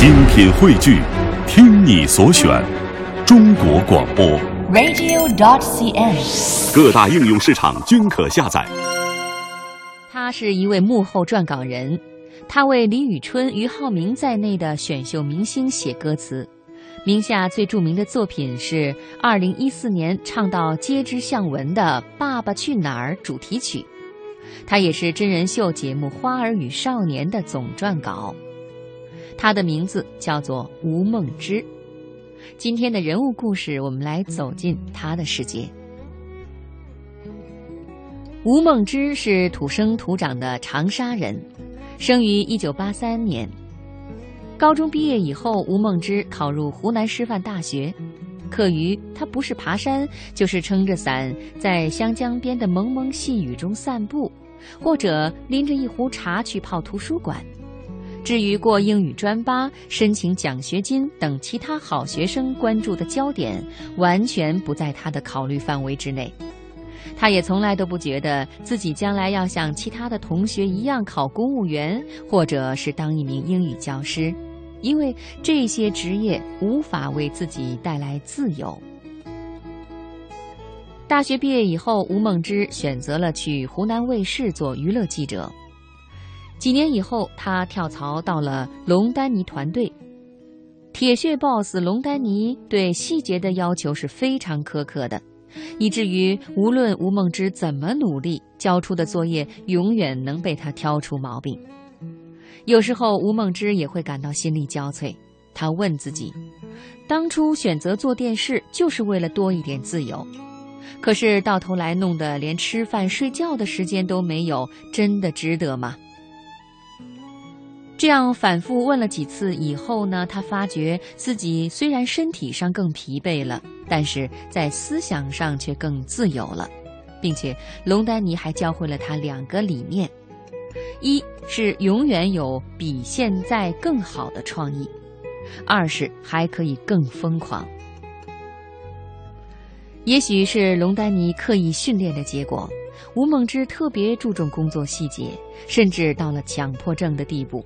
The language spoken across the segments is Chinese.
精品汇聚，听你所选，中国广播。radio.dot.cn，。各大应用市场均可下载。他是一位幕后撰稿人，他为李宇春、俞灏明在内的选秀明星写歌词。名下最著名的作品是2014年唱到街知巷闻的《爸爸去哪儿》主题曲。他也是真人秀节目《花儿与少年》的总撰稿。他的名字叫做吴梦之。今天的人物故事，我们来走进他的世界。吴梦之是土生土长的长沙人，生于1983年。高中毕业以后，吴梦之考入湖南师范大学。课余，他不是爬山，就是撑着伞在湘江边的蒙蒙细雨中散步，或者拎着一壶茶去泡图书馆。至于过英语专八、申请奖学金等其他好学生关注的焦点，完全不在他的考虑范围之内。他也从来都不觉得自己将来要像其他的同学一样考公务员，或者是当一名英语教师，因为这些职业无法为自己带来自由。大学毕业以后，吴梦之选择了去湖南卫视做娱乐记者。几年以后，他跳槽到了龙丹妮团队。铁血 boss 龙丹妮对细节的要求是非常苛刻的，以至于无论吴梦之怎么努力，交出的作业永远能被他挑出毛病。有时候，吴梦之也会感到心力交瘁。他问自己：当初选择做电视，就是为了多一点自由。可是到头来弄得连吃饭睡觉的时间都没有，真的值得吗？这样反复问了几次以后呢，他发觉自己虽然身体上更疲惫了，但是在思想上却更自由了，并且龙丹妮还教会了他两个理念：一是永远有比现在更好的创意；二是还可以更疯狂。也许是龙丹妮刻意训练的结果，吴梦之特别注重工作细节，甚至到了强迫症的地步。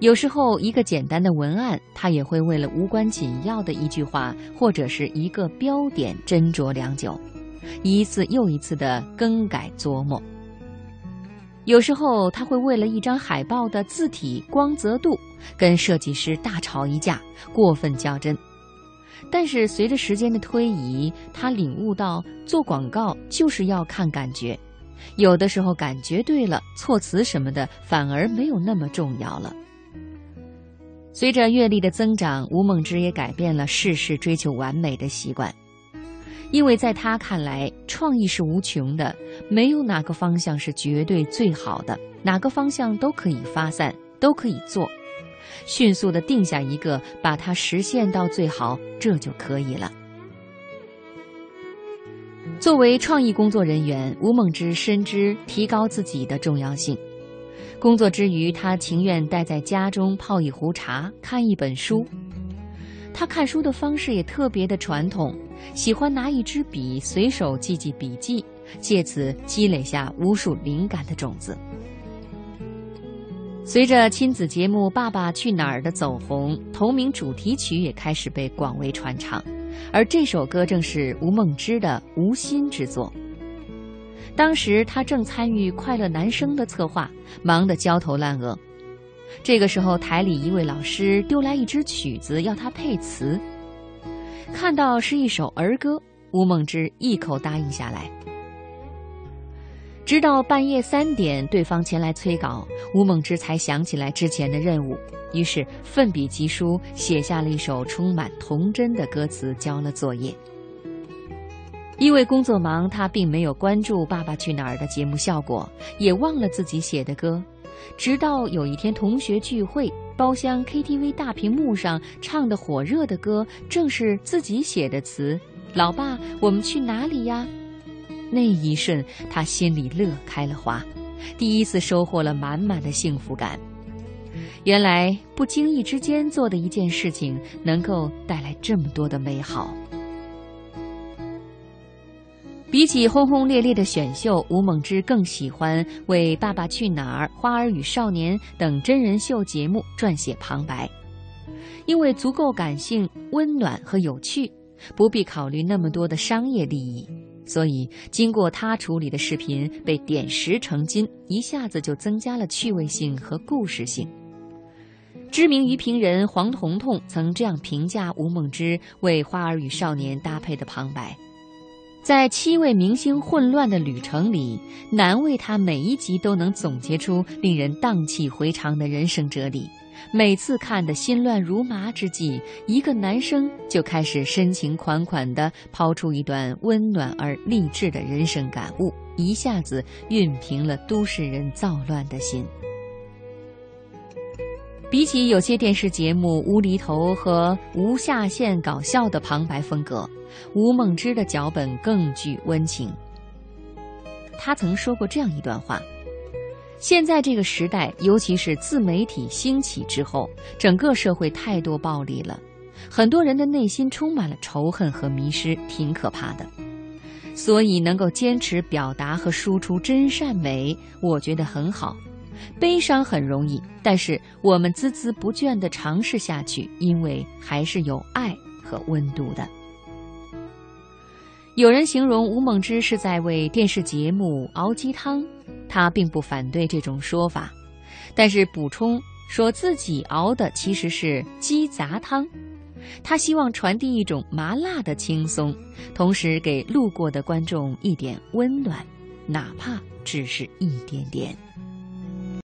有时候，一个简单的文案，他也会为了无关紧要的一句话或者是一个标点斟酌良久，一次又一次的更改琢磨。有时候，他会为了一张海报的字体光泽度，跟设计师大吵一架，过分较真。但是随着时间的推移，他领悟到做广告就是要看感觉，有的时候感觉对了，措辞什么的反而没有那么重要了。随着阅历的增长，吴梦之也改变了事事追求完美的习惯，因为在他看来，创意是无穷的，没有哪个方向是绝对最好的，哪个方向都可以发散，都可以做。迅速的定下一个，把它实现到最好，这就可以了。作为创意工作人员，吴梦之深知提高自己的重要性。工作之余，他情愿待在家中泡一壶茶，看一本书。他看书的方式也特别的传统，喜欢拿一支笔随手记记笔记，借此积累下无数灵感的种子。随着亲子节目《爸爸去哪儿》的走红，同名主题曲也开始被广为传唱，而这首歌正是吴梦之的无心之作。当时他正参与《快乐男声》的策划，忙得焦头烂额。这个时候，台里一位老师丢来一支曲子，要他配词。看到是一首儿歌，吴梦之一口答应下来。直到半夜三点，对方前来催稿，吴梦之才想起来之前的任务，于是奋笔疾书，写下了一首充满童真的歌词，交了作业。因为工作忙，他并没有关注《爸爸去哪儿》的节目效果，也忘了自己写的歌。直到有一天同学聚会，包厢 KTV 大屏幕上唱的火热的歌，正是自己写的词。老爸，我们去哪里呀？那一瞬，他心里乐开了花，第一次收获了满满的幸福感。原来不经意之间做的一件事情，能够带来这么多的美好。比起轰轰烈烈的选秀，吴梦之更喜欢为《爸爸去哪儿》《花儿与少年》等真人秀节目撰写旁白。因为足够感性、温暖和有趣，不必考虑那么多的商业利益，所以经过他处理的视频被点石成金，一下子就增加了趣味性和故事性。知名娱评人黄彤彤曾这样评价吴梦之为《花儿与少年》搭配的旁白：在七位明星混乱的旅程里，难为他每一集都能总结出令人荡气回肠的人生哲理。每次看得心乱如麻之际，一个男生就开始深情款款地抛出一段温暖而励志的人生感悟，一下子熨平了都市人躁乱的心。比起有些电视节目无厘头和无下限搞笑的旁白风格，吴梦之的脚本更具温情。他曾说过这样一段话。现在这个时代，尤其是自媒体兴起之后，整个社会太多暴力了，很多人的内心充满了仇恨和迷失，挺可怕的。所以能够坚持表达和输出真善美，我觉得很好。悲伤很容易，但是我们孜孜不倦地尝试下去，因为还是有爱和温度的。有人形容吴梦之是在为电视节目熬鸡汤。他并不反对这种说法，但是补充说自己熬的其实是鸡杂汤。他希望传递一种麻辣的轻松，同时给路过的观众一点温暖，哪怕只是一点点。